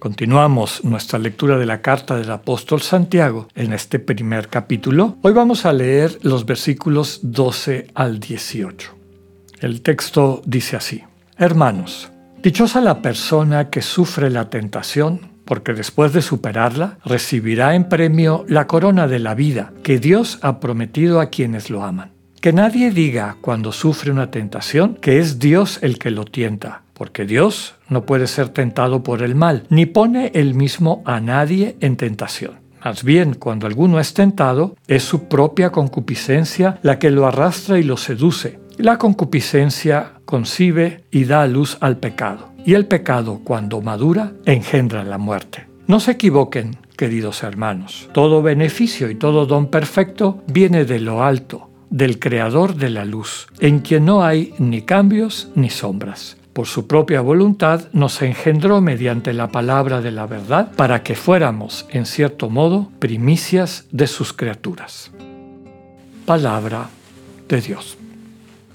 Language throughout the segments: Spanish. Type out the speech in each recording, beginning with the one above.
Continuamos nuestra lectura de la carta del apóstol Santiago en este primer capítulo. Hoy vamos a leer los versículos 12 al 18. El texto dice así, Hermanos, dichosa la persona que sufre la tentación, porque después de superarla recibirá en premio la corona de la vida que Dios ha prometido a quienes lo aman. Que nadie diga cuando sufre una tentación que es Dios el que lo tienta, porque Dios no puede ser tentado por el mal, ni pone el mismo a nadie en tentación. Más bien, cuando alguno es tentado, es su propia concupiscencia la que lo arrastra y lo seduce. La concupiscencia concibe y da luz al pecado, y el pecado, cuando madura, engendra la muerte. No se equivoquen, queridos hermanos. Todo beneficio y todo don perfecto viene de lo alto del Creador de la luz, en quien no hay ni cambios ni sombras. Por su propia voluntad nos engendró mediante la palabra de la verdad para que fuéramos, en cierto modo, primicias de sus criaturas. Palabra de Dios.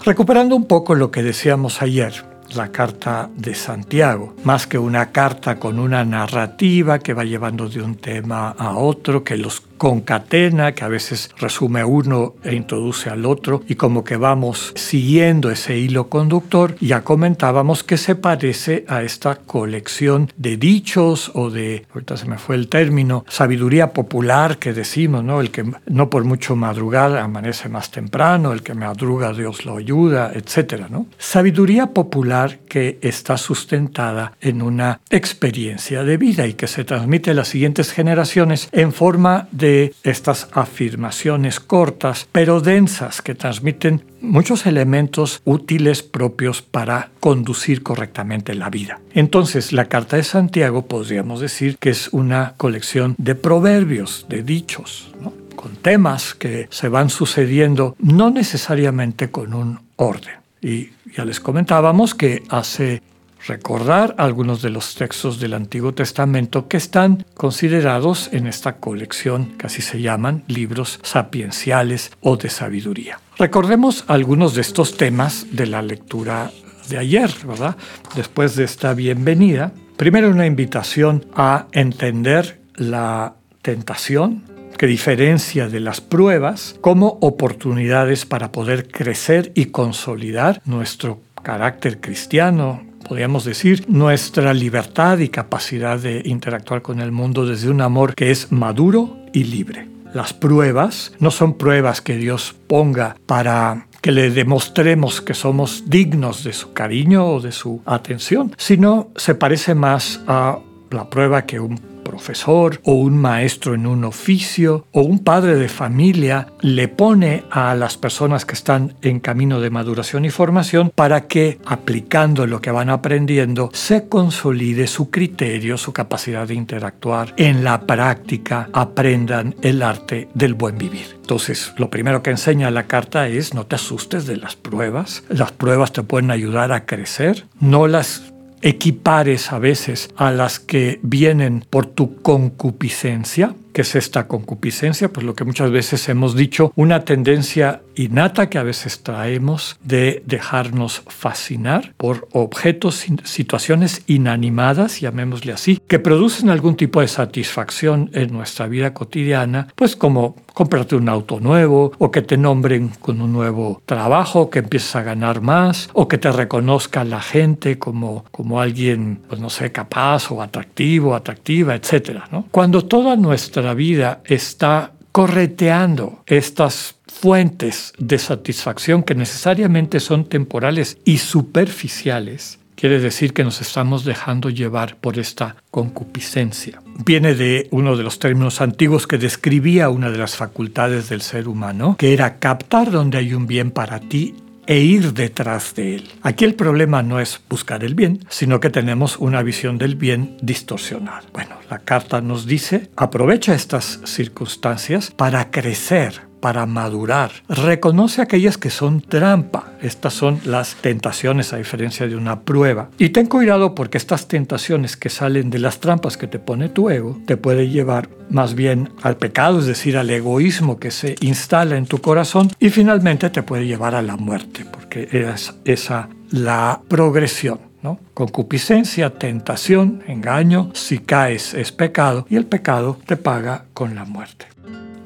Recuperando un poco lo que decíamos ayer, la carta de Santiago, más que una carta con una narrativa que va llevando de un tema a otro, que los concatena, que a veces resume uno e introduce al otro, y como que vamos siguiendo ese hilo conductor, ya comentábamos que se parece a esta colección de dichos o de, ahorita se me fue el término, sabiduría popular que decimos, ¿no? El que no por mucho madrugar amanece más temprano, el que madruga Dios lo ayuda, etcétera, ¿no? Sabiduría popular que está sustentada en una experiencia de vida y que se transmite a las siguientes generaciones en forma de estas afirmaciones cortas pero densas que transmiten muchos elementos útiles propios para conducir correctamente la vida. Entonces, la Carta de Santiago podríamos decir que es una colección de proverbios, de dichos, con temas que se van sucediendo no necesariamente con un orden. Y ya les comentábamos que hace recordar algunos de los textos del Antiguo Testamento que están considerados en esta colección que así se llaman libros sapienciales o de sabiduría. Recordemos algunos de estos temas de la lectura de ayer, ¿verdad? Después de esta bienvenida, primero una invitación a entender la tentación que diferencia de las pruebas como oportunidades para poder crecer y consolidar nuestro carácter cristiano, podríamos decir, nuestra libertad y capacidad de interactuar con el mundo desde un amor que es maduro y libre. Las pruebas no son pruebas que Dios ponga para que le demostremos que somos dignos de su cariño o de su atención, sino se parece más a la prueba que un profesor o un maestro en un oficio o un padre de familia le pone a las personas que están en camino de maduración y formación para que aplicando lo que van aprendiendo se consolide su criterio, su capacidad de interactuar. En la práctica aprendan el arte del buen vivir. Entonces, lo primero que enseña la carta es no te asustes de las pruebas. Las pruebas te pueden ayudar a crecer. No las equipares a veces a las que vienen por tu concupiscencia, que es esta concupiscencia? Pues lo que muchas veces hemos dicho, una tendencia innata que a veces traemos de dejarnos fascinar por objetos, situaciones inanimadas, llamémosle así, que producen algún tipo de satisfacción en nuestra vida cotidiana, pues como comprarte un auto nuevo o que te nombren con un nuevo trabajo, que empieces a ganar más o que te reconozca la gente como, como alguien, pues no sé, capaz o atractivo, atractiva, etc. ¿no? Cuando toda nuestra vida está correteando estas fuentes de satisfacción que necesariamente son temporales y superficiales, quiere decir que nos estamos dejando llevar por esta concupiscencia. Viene de uno de los términos antiguos que describía una de las facultades del ser humano, que era captar donde hay un bien para ti e ir detrás de él. Aquí el problema no es buscar el bien, sino que tenemos una visión del bien distorsionada. Bueno, la carta nos dice, aprovecha estas circunstancias para crecer, para madurar. Reconoce aquellas que son trampa. Estas son las tentaciones a diferencia de una prueba. Y ten cuidado porque estas tentaciones que salen de las trampas que te pone tu ego te puede llevar más bien al pecado, es decir, al egoísmo que se instala en tu corazón y finalmente te puede llevar a la muerte porque es esa la progresión. ¿no? Concupiscencia, tentación, engaño, si caes es pecado y el pecado te paga con la muerte.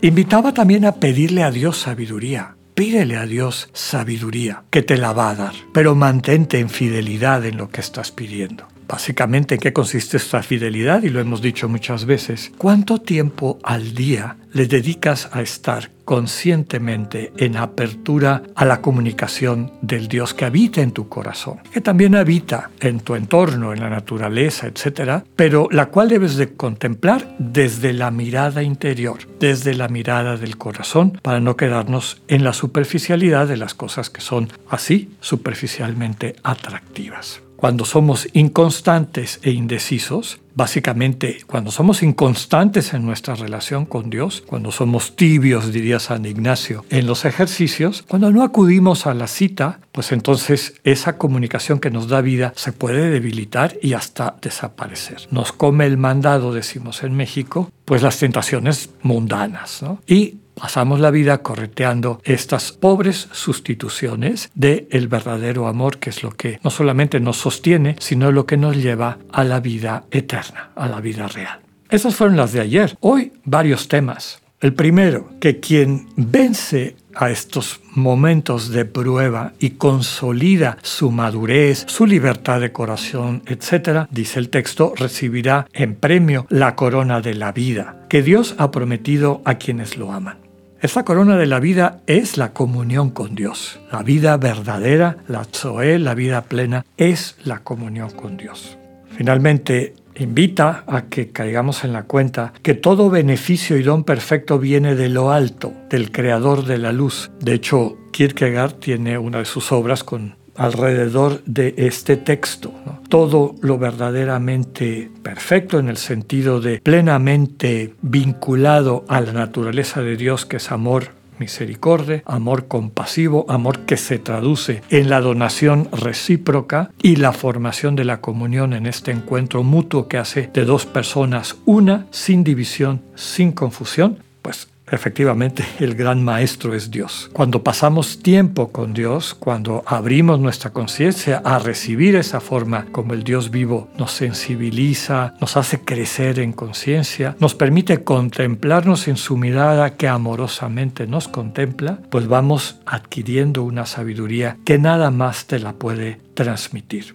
Invitaba también a pedirle a Dios sabiduría. Pídele a Dios sabiduría, que te la va a dar, pero mantente en fidelidad en lo que estás pidiendo. Básicamente, ¿en qué consiste esta fidelidad? Y lo hemos dicho muchas veces. ¿Cuánto tiempo al día le dedicas a estar conscientemente en apertura a la comunicación del Dios que habita en tu corazón, que también habita en tu entorno, en la naturaleza, etcétera, pero la cual debes de contemplar desde la mirada interior, desde la mirada del corazón, para no quedarnos en la superficialidad de las cosas que son así superficialmente atractivas. Cuando somos inconstantes e indecisos, básicamente cuando somos inconstantes en nuestra relación con Dios, cuando somos tibios, diría San Ignacio, en los ejercicios, cuando no acudimos a la cita, pues entonces esa comunicación que nos da vida se puede debilitar y hasta desaparecer. Nos come el mandado, decimos en México, pues las tentaciones mundanas, ¿no? Y Pasamos la vida correteando estas pobres sustituciones del el verdadero amor, que es lo que no solamente nos sostiene, sino lo que nos lleva a la vida eterna, a la vida real. Esas fueron las de ayer. Hoy varios temas. El primero, que quien vence a estos momentos de prueba y consolida su madurez, su libertad de corazón, etc., dice el texto, recibirá en premio la corona de la vida que Dios ha prometido a quienes lo aman. Esta corona de la vida es la comunión con Dios. La vida verdadera, la Zoe, la vida plena, es la comunión con Dios. Finalmente, invita a que caigamos en la cuenta que todo beneficio y don perfecto viene de lo alto, del creador de la luz. De hecho, Kierkegaard tiene una de sus obras con alrededor de este texto. Todo lo verdaderamente perfecto en el sentido de plenamente vinculado a la naturaleza de Dios que es amor misericordia, amor compasivo, amor que se traduce en la donación recíproca y la formación de la comunión en este encuentro mutuo que hace de dos personas una, sin división, sin confusión, pues Efectivamente, el gran maestro es Dios. Cuando pasamos tiempo con Dios, cuando abrimos nuestra conciencia a recibir esa forma como el Dios vivo nos sensibiliza, nos hace crecer en conciencia, nos permite contemplarnos en su mirada que amorosamente nos contempla, pues vamos adquiriendo una sabiduría que nada más te la puede transmitir.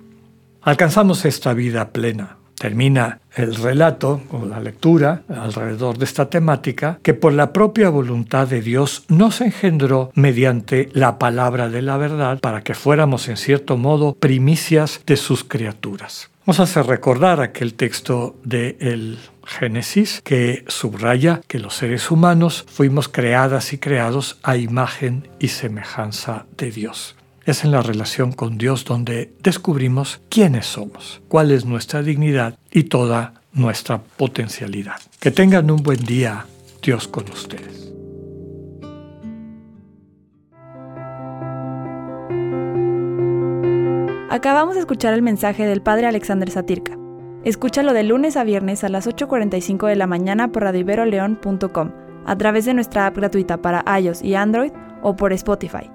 Alcanzamos esta vida plena, termina el relato o la lectura alrededor de esta temática que por la propia voluntad de Dios nos engendró mediante la palabra de la verdad para que fuéramos en cierto modo primicias de sus criaturas. Vamos a hacer recordar aquel texto de el Génesis que subraya que los seres humanos fuimos creadas y creados a imagen y semejanza de Dios. Es en la relación con Dios donde descubrimos quiénes somos, cuál es nuestra dignidad y toda nuestra potencialidad. Que tengan un buen día, Dios con ustedes. Acabamos de escuchar el mensaje del Padre Alexander Satirka. Escúchalo de lunes a viernes a las 8.45 de la mañana por radioiberoleón.com, a través de nuestra app gratuita para iOS y Android o por Spotify.